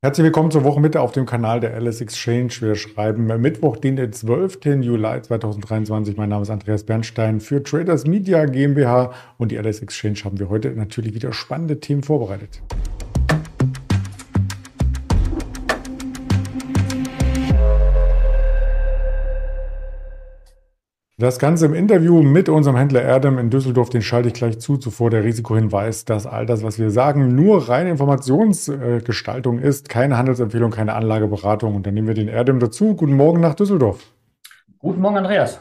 Herzlich willkommen zur Wochenmitte auf dem Kanal der LS Exchange. Wir schreiben Mittwoch, den 12. Juli 2023. Mein Name ist Andreas Bernstein für Traders Media GmbH und die LS Exchange haben wir heute natürlich wieder spannende Themen vorbereitet. Das Ganze im Interview mit unserem Händler Erdem in Düsseldorf, den schalte ich gleich zu. Zuvor der Risikohinweis, dass all das, was wir sagen, nur reine Informationsgestaltung ist, keine Handelsempfehlung, keine Anlageberatung. Und dann nehmen wir den Erdem dazu. Guten Morgen nach Düsseldorf. Guten Morgen, Andreas.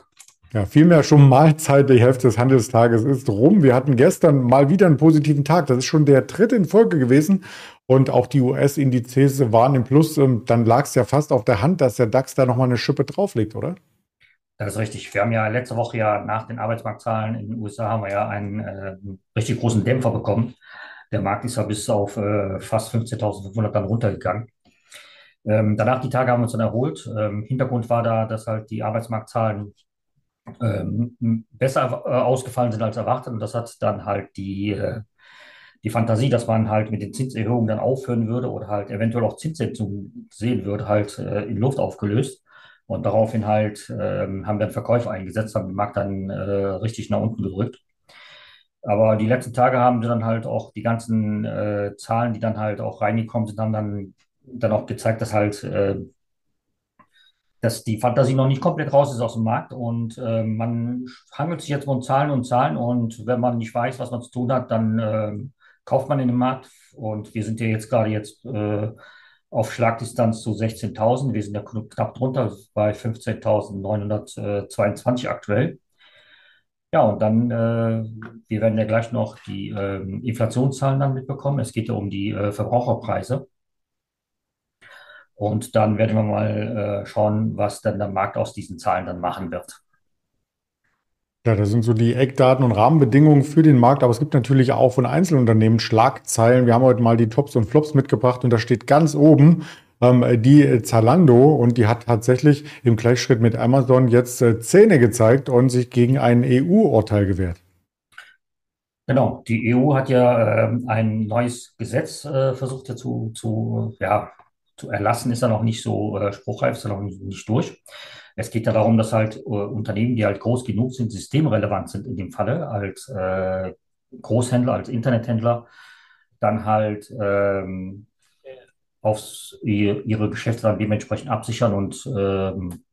Ja, vielmehr schon Mahlzeit. Die Hälfte des Handelstages ist rum. Wir hatten gestern mal wieder einen positiven Tag. Das ist schon der dritte in Folge gewesen. Und auch die US-Indizes waren im Plus. Dann lag es ja fast auf der Hand, dass der DAX da nochmal eine Schippe drauflegt, oder? Das ist richtig. Wir haben ja letzte Woche ja nach den Arbeitsmarktzahlen in den USA haben wir ja einen äh, richtig großen Dämpfer bekommen. Der Markt ist ja bis auf äh, fast 15.500 dann runtergegangen. Ähm, danach die Tage haben wir uns dann erholt. Ähm, Hintergrund war da, dass halt die Arbeitsmarktzahlen ähm, besser äh, ausgefallen sind als erwartet. Und das hat dann halt die, äh, die Fantasie, dass man halt mit den Zinserhöhungen dann aufhören würde oder halt eventuell auch Zinssetzungen sehen würde, halt äh, in Luft aufgelöst. Und daraufhin halt ähm, haben wir einen Verkäufer eingesetzt, haben den Markt dann äh, richtig nach unten gedrückt. Aber die letzten Tage haben sie dann halt auch die ganzen äh, Zahlen, die dann halt auch reingekommen sind, haben dann, dann auch gezeigt, dass halt äh, dass die Fantasie noch nicht komplett raus ist aus dem Markt. Und äh, man hangelt sich jetzt von Zahlen und Zahlen. Und wenn man nicht weiß, was man zu tun hat, dann äh, kauft man in den Markt. Und wir sind ja jetzt gerade jetzt äh, auf Schlagdistanz zu 16.000. Wir sind ja knapp drunter bei 15.922 aktuell. Ja, und dann, äh, wir werden ja gleich noch die äh, Inflationszahlen dann mitbekommen. Es geht ja um die äh, Verbraucherpreise. Und dann werden wir mal äh, schauen, was dann der Markt aus diesen Zahlen dann machen wird. Ja, das sind so die Eckdaten und Rahmenbedingungen für den Markt, aber es gibt natürlich auch von Einzelunternehmen Schlagzeilen. Wir haben heute mal die Tops und Flops mitgebracht und da steht ganz oben ähm, die Zalando und die hat tatsächlich im Gleichschritt mit Amazon jetzt äh, Zähne gezeigt und sich gegen ein EU-Urteil gewehrt. Genau, die EU hat ja äh, ein neues Gesetz äh, versucht ja zu, ja, zu erlassen, ist ja noch nicht so äh, spruchreif, ist ja noch nicht durch. Es geht ja darum, dass halt äh, Unternehmen, die halt groß genug sind, systemrelevant sind in dem Falle, als äh, Großhändler, als Internethändler, dann halt ähm, aufs, ihre Geschäfte dann dementsprechend absichern und, ähm,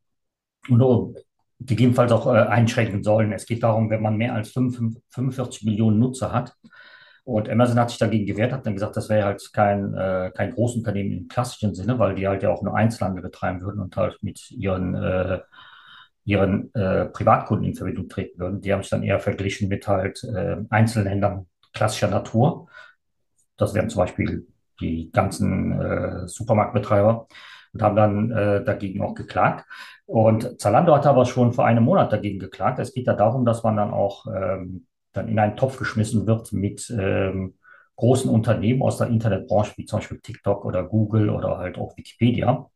und gegebenenfalls auch äh, einschränken sollen. Es geht darum, wenn man mehr als 45 Millionen Nutzer hat, und Amazon hat sich dagegen gewehrt, hat dann gesagt, das wäre halt kein, äh, kein Großunternehmen im klassischen Sinne, weil die halt ja auch nur Einzelhandel betreiben würden und halt mit ihren, äh, ihren äh, Privatkunden in Verbindung treten würden. Die haben sich dann eher verglichen mit halt äh, Einzelhändlern klassischer Natur. Das wären zum Beispiel die ganzen äh, Supermarktbetreiber und haben dann äh, dagegen auch geklagt. Und Zalando hat aber schon vor einem Monat dagegen geklagt. Es geht ja darum, dass man dann auch ähm, dann in einen Topf geschmissen wird mit ähm, großen Unternehmen aus der Internetbranche, wie zum Beispiel TikTok oder Google oder halt auch Wikipedia.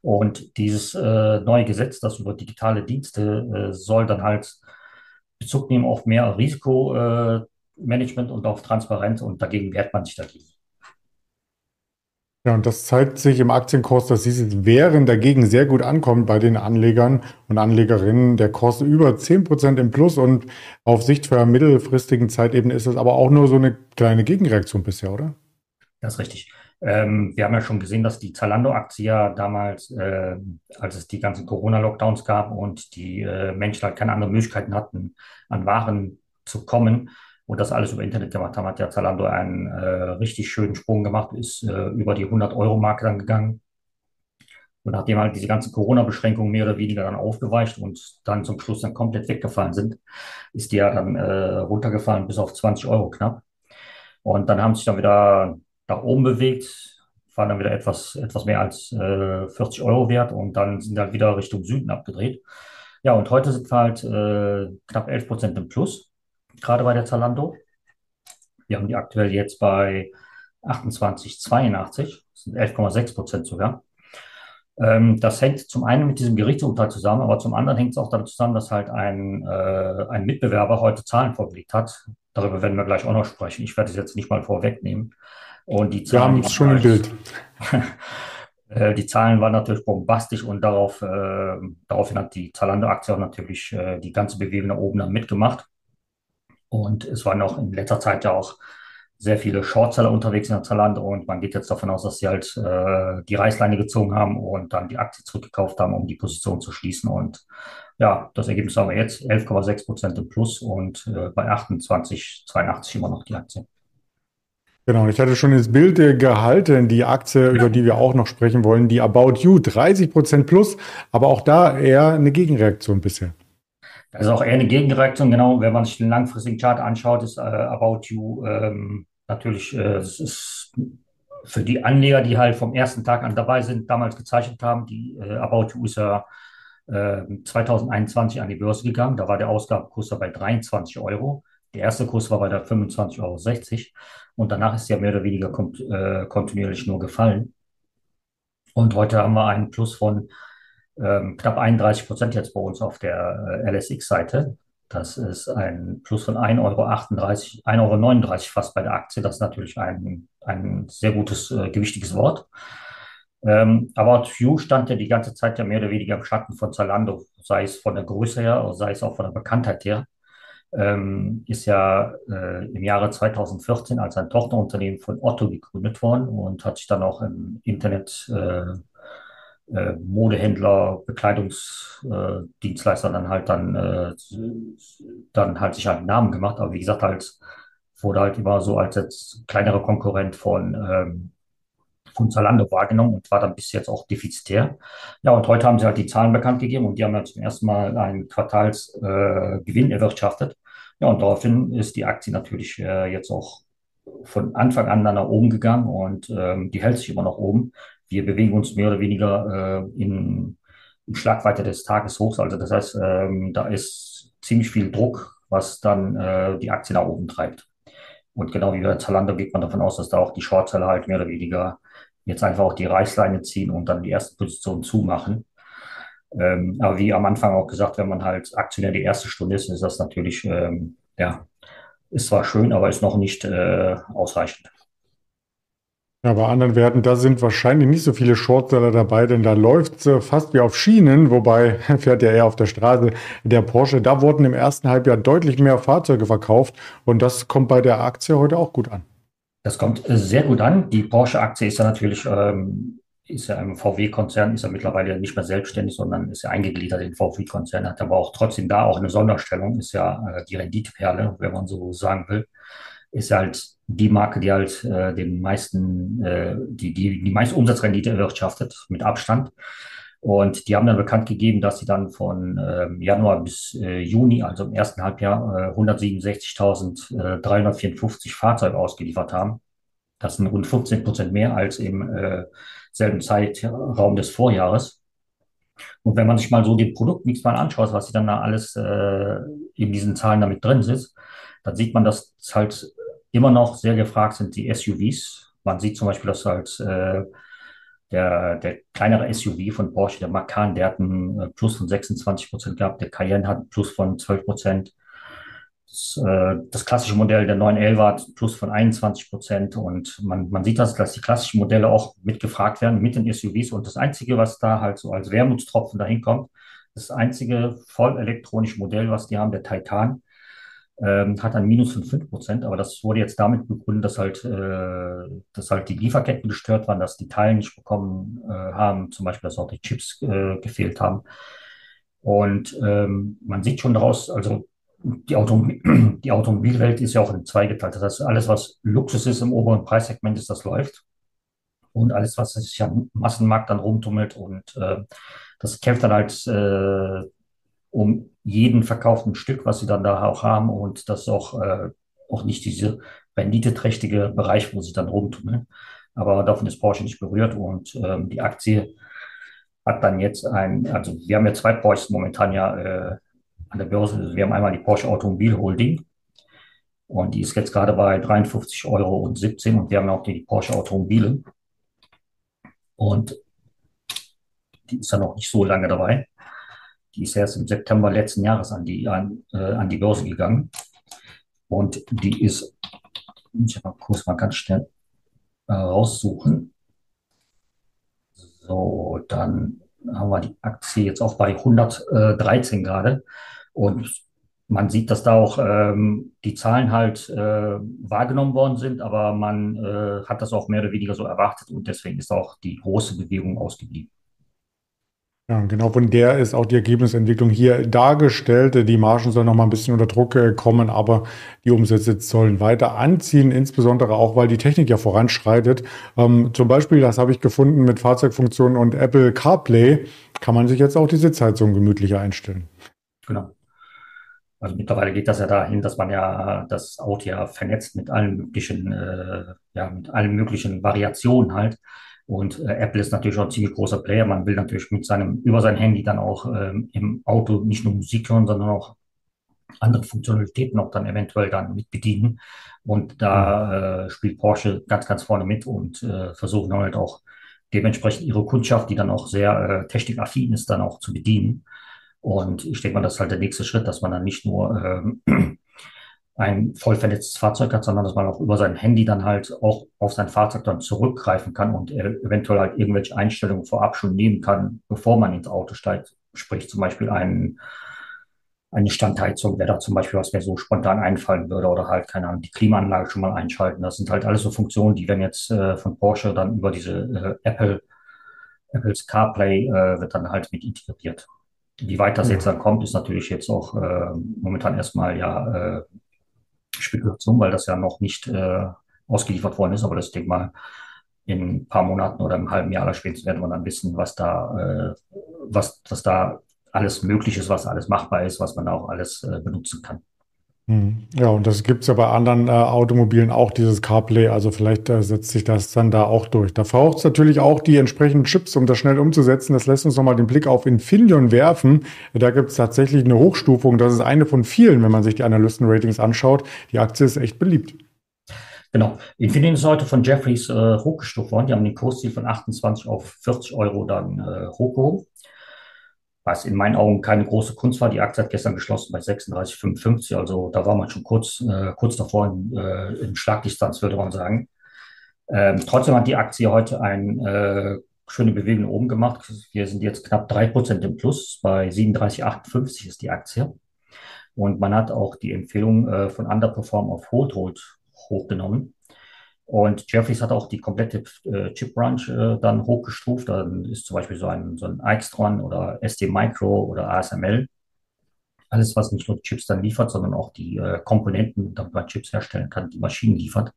Und dieses äh, neue Gesetz, das über digitale Dienste äh, soll dann halt Bezug nehmen auf mehr Risikomanagement äh, und auf Transparenz und dagegen wehrt man sich dagegen. Ja, und das zeigt sich im Aktienkurs, dass dieses Wären dagegen sehr gut ankommt bei den Anlegern und Anlegerinnen. Der Kurs über 10% im Plus und auf Sicht für mittelfristigen Zeitebene ist es aber auch nur so eine kleine Gegenreaktion bisher, oder? Das ist richtig. Ähm, wir haben ja schon gesehen, dass die Zalando-Aktie ja damals, äh, als es die ganzen Corona-Lockdowns gab und die äh, Menschen halt keine anderen Möglichkeiten hatten, an Waren zu kommen, und das alles über Internet gemacht haben, hat ja Zalando einen äh, richtig schönen Sprung gemacht, ist äh, über die 100-Euro-Marke dann gegangen. Und nachdem halt diese ganzen Corona-Beschränkungen mehr oder weniger dann aufgeweicht und dann zum Schluss dann komplett weggefallen sind, ist die ja dann äh, runtergefallen bis auf 20 Euro knapp. Und dann haben sich dann wieder nach oben bewegt, waren dann wieder etwas, etwas mehr als äh, 40 Euro wert und dann sind halt wieder Richtung Süden abgedreht. Ja, und heute sind wir halt äh, knapp 11 Prozent im Plus gerade bei der Zalando. Wir haben die aktuell jetzt bei 28,82, das sind 11,6 Prozent sogar. Ähm, das hängt zum einen mit diesem Gerichtsurteil zusammen, aber zum anderen hängt es auch damit zusammen, dass halt ein, äh, ein Mitbewerber heute Zahlen vorgelegt hat. darüber werden wir gleich auch noch sprechen. Ich werde es jetzt nicht mal vorwegnehmen. Und die Zahlen, wir haben es schon im Bild. Äh, die Zahlen waren natürlich bombastisch und darauf, äh, daraufhin hat die Zalando-Aktie auch natürlich äh, die ganze Bewegung nach oben dann mitgemacht. Und es waren auch in letzter Zeit ja auch sehr viele Shortseller unterwegs in der Zalando und man geht jetzt davon aus, dass sie halt äh, die Reißleine gezogen haben und dann die Aktie zurückgekauft haben, um die Position zu schließen. Und ja, das Ergebnis haben wir jetzt 11,6 Prozent im Plus und äh, bei 28,82 immer noch die Aktie. Genau, ich hatte schon das Bild gehalten, die Aktie, über die wir auch noch sprechen wollen, die About You, 30 Prozent plus, aber auch da eher eine Gegenreaktion bisher. Das ist auch eher eine Gegenreaktion, genau. Wenn man sich den langfristigen Chart anschaut, ist äh, About You ähm, natürlich, äh, ist für die Anleger, die halt vom ersten Tag an dabei sind, damals gezeichnet haben, die äh, About You ist ja 2021 ähm, an die Börse gegangen. Da war der Ausgabekurs bei 23 Euro. Der erste Kurs war bei der 25,60 Euro und danach ist er mehr oder weniger kont äh, kontinuierlich nur gefallen. Und heute haben wir einen Plus von ähm, knapp 31 Prozent jetzt bei uns auf der äh, LSX-Seite. Das ist ein Plus von 1,38 Euro, 1,39 Euro fast bei der Aktie. Das ist natürlich ein, ein sehr gutes, äh, gewichtiges Wort. Ähm, aber View stand ja die ganze Zeit ja mehr oder weniger im Schatten von Zalando, sei es von der Größe her, sei es auch von der Bekanntheit her ähm, ist ja äh, im Jahre 2014 als ein Tochterunternehmen von Otto gegründet worden und hat sich dann auch im Internet äh, äh, Modehändler, Bekleidungsdienstleister dann halt dann, äh, dann halt sich halt einen Namen gemacht. Aber wie gesagt, halt wurde halt immer so als jetzt kleinerer Konkurrent von ähm, von Zalando wahrgenommen und war dann bis jetzt auch defizitär. Ja, und heute haben sie halt die Zahlen bekannt gegeben und die haben ja zum ersten Mal einen Quartalsgewinn äh, erwirtschaftet. Ja, und daraufhin ist die Aktie natürlich äh, jetzt auch von Anfang an dann nach oben gegangen und ähm, die hält sich immer noch oben. Wir bewegen uns mehr oder weniger äh, in, in Schlagweite des Tages hoch. Also das heißt, ähm, da ist ziemlich viel Druck, was dann äh, die Aktie nach oben treibt. Und genau wie bei Zalando geht man davon aus, dass da auch die Shortseller halt mehr oder weniger jetzt einfach auch die Reißleine ziehen und dann die erste Position zumachen. Ähm, aber wie am Anfang auch gesagt, wenn man halt Aktionär die erste Stunde ist, ist das natürlich, ähm, ja, ist zwar schön, aber ist noch nicht äh, ausreichend. Ja, bei anderen Werten, da sind wahrscheinlich nicht so viele Shortseller dabei, denn da läuft es äh, fast wie auf Schienen, wobei fährt ja eher auf der Straße der Porsche. Da wurden im ersten Halbjahr deutlich mehr Fahrzeuge verkauft und das kommt bei der Aktie heute auch gut an. Das kommt äh, sehr gut an. Die Porsche-Aktie ist ja natürlich, ähm, ist ja im VW-Konzern, ist ja mittlerweile nicht mehr selbstständig, sondern ist ja eingegliedert in VW-Konzern, hat aber auch trotzdem da auch eine Sonderstellung, ist ja äh, die Renditeperle, wenn man so sagen will, ist halt die Marke, die halt äh, den meisten, äh, die, die, die meiste Umsatzrendite erwirtschaftet, mit Abstand. Und die haben dann bekannt gegeben, dass sie dann von äh, Januar bis äh, Juni, also im ersten Halbjahr, äh, 167.354 Fahrzeuge ausgeliefert haben. Das sind rund 15 Prozent mehr als im äh, selben Zeitraum des Vorjahres. Und wenn man sich mal so den Produktmix mal anschaut, was sie dann da alles äh, in diesen Zahlen damit drin ist, dann sieht man, dass es halt immer noch sehr gefragt sind die SUVs. Man sieht zum Beispiel, dass halt äh, der, der kleinere SUV von Porsche, der Macan, der hat einen äh, Plus von 26 Prozent gehabt. Der Cayenne hat einen Plus von 12 Prozent. Das, äh, das, klassische Modell der 911 hat einen Plus von 21 Prozent. Und man, man sieht, dass, dass die klassischen Modelle auch mitgefragt werden mit den SUVs. Und das Einzige, was da halt so als Wermutstropfen dahin kommt, das einzige voll elektronische Modell, was die haben, der Titan, ähm, hat ein Minus von 5%, aber das wurde jetzt damit begründet, dass halt, äh, dass halt die Lieferketten gestört waren, dass die Teile nicht bekommen äh, haben, zum Beispiel, dass auch die Chips äh, gefehlt haben. Und ähm, man sieht schon daraus, also die, Automobil die Automobilwelt ist ja auch in zwei geteilt. Das heißt, alles, was Luxus ist im oberen Preissegment, ist, das läuft. Und alles, was sich am Massenmarkt dann rumtummelt und äh, das kämpft dann halt äh, um jeden verkauften Stück, was sie dann da auch haben. Und das auch, äh, auch nicht diese renditeträchtige Bereich, wo sie dann rumtummeln. Aber davon ist Porsche nicht berührt und ähm, die Aktie hat dann jetzt ein, also wir haben ja zwei Porsches momentan ja äh, an der Börse. Wir haben einmal die Porsche Automobil Holding und die ist jetzt gerade bei 53,17 Euro und wir haben auch die Porsche Automobile und die ist ja noch nicht so lange dabei. Die ist erst im September letzten Jahres an die, an, äh, an die Börse gegangen. Und die ist, ich mal kurz mal ganz schnell äh, raussuchen. So, dann haben wir die Aktie jetzt auch bei 113 gerade. Und man sieht, dass da auch ähm, die Zahlen halt äh, wahrgenommen worden sind, aber man äh, hat das auch mehr oder weniger so erwartet und deswegen ist auch die große Bewegung ausgeblieben. Ja, genau von der ist auch die Ergebnisentwicklung hier dargestellt. Die Margen sollen noch mal ein bisschen unter Druck äh, kommen, aber die Umsätze sollen weiter anziehen, insbesondere auch, weil die Technik ja voranschreitet. Ähm, zum Beispiel, das habe ich gefunden mit Fahrzeugfunktionen und Apple CarPlay, kann man sich jetzt auch die Sitzheizung gemütlicher einstellen. Genau. Also mittlerweile geht das ja dahin, dass man ja das Auto ja vernetzt mit allen möglichen, äh, ja, mit allen möglichen Variationen halt. Und äh, Apple ist natürlich auch ein ziemlich großer Player. Man will natürlich mit seinem, über sein Handy dann auch ähm, im Auto nicht nur Musik hören, sondern auch andere Funktionalitäten auch dann eventuell dann mit bedienen. Und da äh, spielt Porsche ganz, ganz vorne mit und äh, versuchen halt auch dementsprechend ihre Kundschaft, die dann auch sehr äh, technikaffin ist, dann auch zu bedienen. Und ich denke mal, das ist halt der nächste Schritt, dass man dann nicht nur ähm, ein voll vernetztes Fahrzeug hat, sondern dass man auch über sein Handy dann halt auch auf sein Fahrzeug dann zurückgreifen kann und eventuell halt irgendwelche Einstellungen vorab schon nehmen kann, bevor man ins Auto steigt. Sprich zum Beispiel ein, eine Standheizung wäre da zum Beispiel, was mir so spontan einfallen würde oder halt, keine Ahnung, die Klimaanlage schon mal einschalten. Das sind halt alles so Funktionen, die werden jetzt äh, von Porsche dann über diese äh, Apple, Apples CarPlay äh, wird dann halt mit integriert. Wie weit das jetzt dann kommt, ist natürlich jetzt auch äh, momentan erstmal ja äh, Spekulation, weil das ja noch nicht äh, ausgeliefert worden ist. Aber das denke mal, in ein paar Monaten oder im halben Jahr oder spätestens werden wir dann wissen, was da, äh, was, was da alles möglich ist, was alles machbar ist, was man auch alles äh, benutzen kann. Hm. Ja, und das gibt es ja bei anderen äh, Automobilen auch, dieses CarPlay. Also vielleicht äh, setzt sich das dann da auch durch. Da braucht es natürlich auch die entsprechenden Chips, um das schnell umzusetzen. Das lässt uns nochmal den Blick auf Infineon werfen. Da gibt es tatsächlich eine Hochstufung. Das ist eine von vielen, wenn man sich die Analystenratings anschaut. Die Aktie ist echt beliebt. Genau. Infineon ist heute von Jeffries äh, hochgestuft worden. Die haben den Kursziel von 28 auf 40 Euro dann äh, hochgehoben was in meinen Augen keine große Kunst war. Die Aktie hat gestern geschlossen bei 36,55. Also da war man schon kurz, äh, kurz davor in, äh, in Schlagdistanz, würde man sagen. Ähm, trotzdem hat die Aktie heute eine äh, schöne Bewegung oben gemacht. Wir sind jetzt knapp 3% im Plus. Bei 37,58 ist die Aktie. Und man hat auch die Empfehlung äh, von Underperform auf Hold Hold hochgenommen. Und Jeffries hat auch die komplette äh, Chip-Branch äh, dann hochgestuft. Dann ist zum Beispiel so ein, so ein Extron oder SD Micro oder ASML. Alles, was nicht nur Chips dann liefert, sondern auch die äh, Komponenten, damit man Chips herstellen kann, die Maschinen liefert.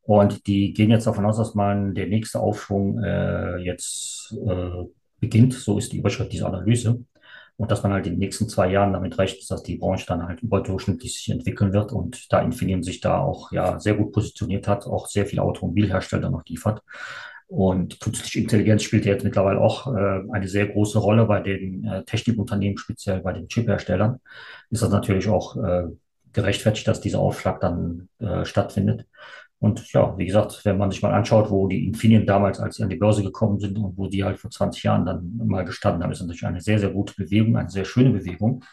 Und die gehen jetzt davon aus, dass man der nächste Aufschwung äh, jetzt äh, beginnt. So ist die Überschrift dieser Analyse und dass man halt in den nächsten zwei Jahren damit rechnet, dass die Branche dann halt überdurchschnittlich sich entwickeln wird und da Infineon sich da auch ja sehr gut positioniert hat, auch sehr viele Automobilhersteller noch liefert. Und künstliche Intelligenz spielt ja jetzt mittlerweile auch äh, eine sehr große Rolle bei den äh, Technikunternehmen, speziell bei den Chipherstellern. Ist das natürlich auch äh, gerechtfertigt, dass dieser Aufschlag dann äh, stattfindet. Und ja, wie gesagt, wenn man sich mal anschaut, wo die Infineon damals, als sie an die Börse gekommen sind und wo die halt vor 20 Jahren dann mal gestanden haben, ist natürlich eine sehr, sehr gute Bewegung, eine sehr schöne Bewegung.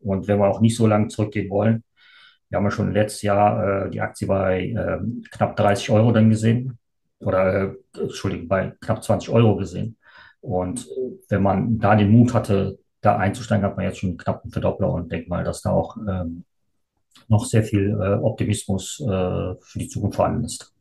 Und wenn wir auch nicht so lange zurückgehen wollen, wir haben ja schon letztes Jahr äh, die Aktie bei äh, knapp 30 Euro dann gesehen oder, äh, Entschuldigung, bei knapp 20 Euro gesehen. Und wenn man da den Mut hatte, da einzusteigen, hat man jetzt schon knapp einen Verdoppler und denke mal, dass da auch ähm, noch sehr viel äh, Optimismus äh, für die Zukunft vorhanden ist.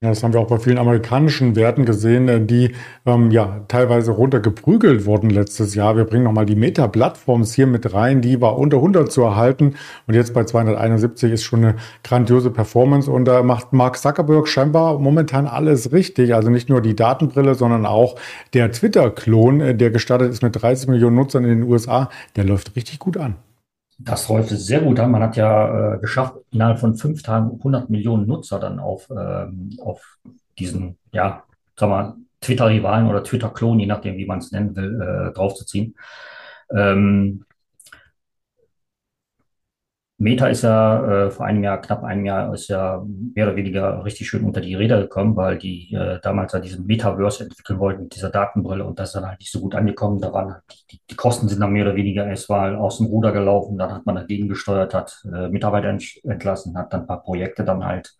Ja, das haben wir auch bei vielen amerikanischen Werten gesehen, äh, die ähm, ja teilweise runtergeprügelt wurden letztes Jahr. Wir bringen nochmal die Meta-Plattforms hier mit rein. Die war unter 100 zu erhalten und jetzt bei 271 ist schon eine grandiose Performance und da macht Mark Zuckerberg scheinbar momentan alles richtig. Also nicht nur die Datenbrille, sondern auch der Twitter-Klon, der gestartet ist mit 30 Millionen Nutzern in den USA, der läuft richtig gut an. Das läuft sehr gut an. Man hat ja äh, geschafft, innerhalb von fünf Tagen 100 Millionen Nutzer dann auf, ähm, auf diesen, ja, sag mal, Twitter-Rivalen oder Twitter-Klon, je nachdem, wie man es nennen will, äh, draufzuziehen. Ähm, Meta ist ja äh, vor einem Jahr, knapp einem Jahr, ist ja mehr oder weniger richtig schön unter die Räder gekommen, weil die äh, damals ja diesen Metaverse entwickeln wollten mit dieser Datenbrille und das ist dann halt nicht so gut angekommen. Da waren halt die, die Kosten sind dann mehr oder weniger erstmal aus dem Ruder gelaufen, dann hat man dagegen gesteuert, hat äh, Mitarbeiter ent entlassen, hat dann ein paar Projekte dann halt,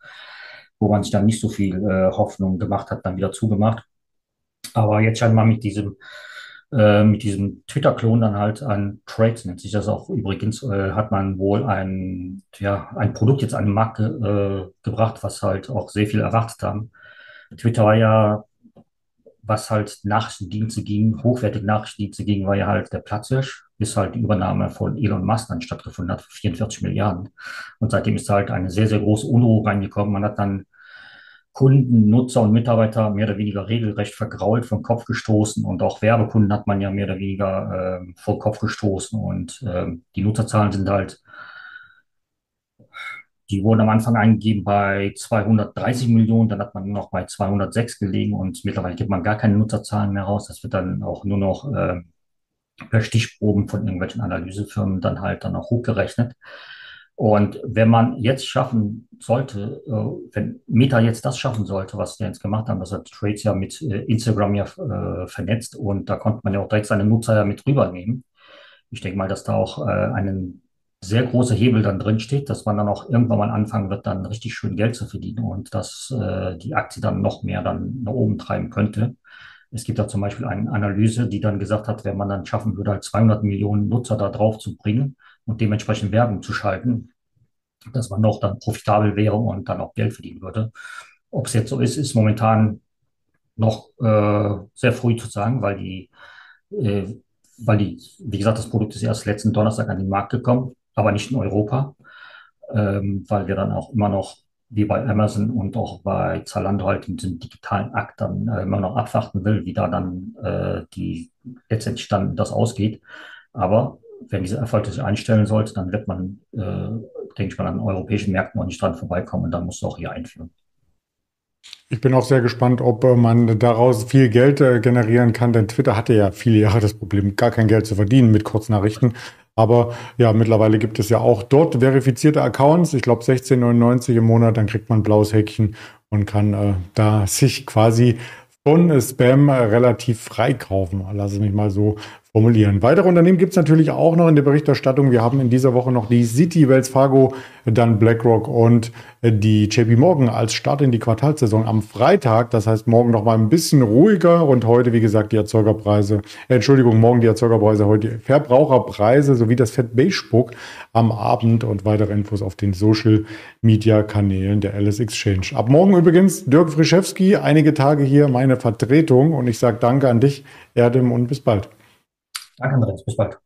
wo man sich dann nicht so viel äh, Hoffnung gemacht hat, dann wieder zugemacht. Aber jetzt scheinbar mit diesem äh, mit diesem Twitter-Klon dann halt an Trades, nennt sich das auch übrigens, äh, hat man wohl ein, ja, ein Produkt jetzt an den Markt äh, gebracht, was halt auch sehr viel erwartet haben. Twitter war ja, was halt Nachrichtendienste ging, hochwertige Nachrichtendienste ging, war ja halt der Platzhirsch, bis halt die Übernahme von Elon Musk dann stattgefunden hat für 44 Milliarden. Und seitdem ist halt eine sehr, sehr große Unruhe reingekommen. Man hat dann Kunden, Nutzer und Mitarbeiter mehr oder weniger regelrecht vergrault, vom Kopf gestoßen und auch Werbekunden hat man ja mehr oder weniger äh, vor Kopf gestoßen und äh, die Nutzerzahlen sind halt, die wurden am Anfang eingegeben bei 230 Millionen, dann hat man nur noch bei 206 gelegen und mittlerweile gibt man gar keine Nutzerzahlen mehr raus. Das wird dann auch nur noch äh, per Stichproben von irgendwelchen Analysefirmen dann halt dann auch hochgerechnet. Und wenn man jetzt schaffen sollte, äh, wenn Meta jetzt das schaffen sollte, was die jetzt gemacht haben, das hat Trades ja mit äh, Instagram ja äh, vernetzt und da konnte man ja auch direkt seine Nutzer ja mit rübernehmen. Ich denke mal, dass da auch äh, ein sehr großer Hebel dann drin steht, dass man dann auch irgendwann mal anfangen wird, dann richtig schön Geld zu verdienen und dass äh, die Aktie dann noch mehr dann nach oben treiben könnte. Es gibt da zum Beispiel eine Analyse, die dann gesagt hat, wenn man dann schaffen würde, halt 200 Millionen Nutzer da drauf zu bringen, und dementsprechend Werbung zu schalten, dass man noch dann profitabel wäre und dann auch Geld verdienen würde. Ob es jetzt so ist, ist momentan noch äh, sehr früh zu sagen, weil die, äh, weil die, wie gesagt, das Produkt ist erst letzten Donnerstag an den Markt gekommen, aber nicht in Europa, ähm, weil wir dann auch immer noch wie bei Amazon und auch bei Zalando halt in diesem digitalen Akt dann äh, immer noch abwarten will, wie da dann äh, die letztendlich dann das ausgeht. Aber wenn dieser Erfolg sich einstellen sollte, dann wird man, äh, denke ich mal, an europäischen Märkten auch nicht dran vorbeikommen und dann muss es auch hier einführen. Ich bin auch sehr gespannt, ob äh, man daraus viel Geld äh, generieren kann, denn Twitter hatte ja viele Jahre das Problem, gar kein Geld zu verdienen mit Kurznachrichten. Aber ja, mittlerweile gibt es ja auch dort verifizierte Accounts. Ich glaube 16,99 im Monat, dann kriegt man ein blaues Häkchen und kann äh, da sich quasi von Spam relativ freikaufen. Lass es mich mal so formulieren. Weitere Unternehmen gibt es natürlich auch noch in der Berichterstattung. Wir haben in dieser Woche noch die City, Wells Fargo, dann BlackRock und die JP Morgan als Start in die Quartalsaison am Freitag. Das heißt, morgen noch mal ein bisschen ruhiger und heute, wie gesagt, die Erzeugerpreise, äh, Entschuldigung, morgen die Erzeugerpreise, heute die Verbraucherpreise sowie das Fett Beigebook am Abend und weitere Infos auf den Social Media Kanälen der Alice Exchange. Ab morgen übrigens Dirk Frischewski, einige Tage hier meine Vertretung und ich sage danke an dich, Erdem, und bis bald. Danke, Andreas. Bis bald.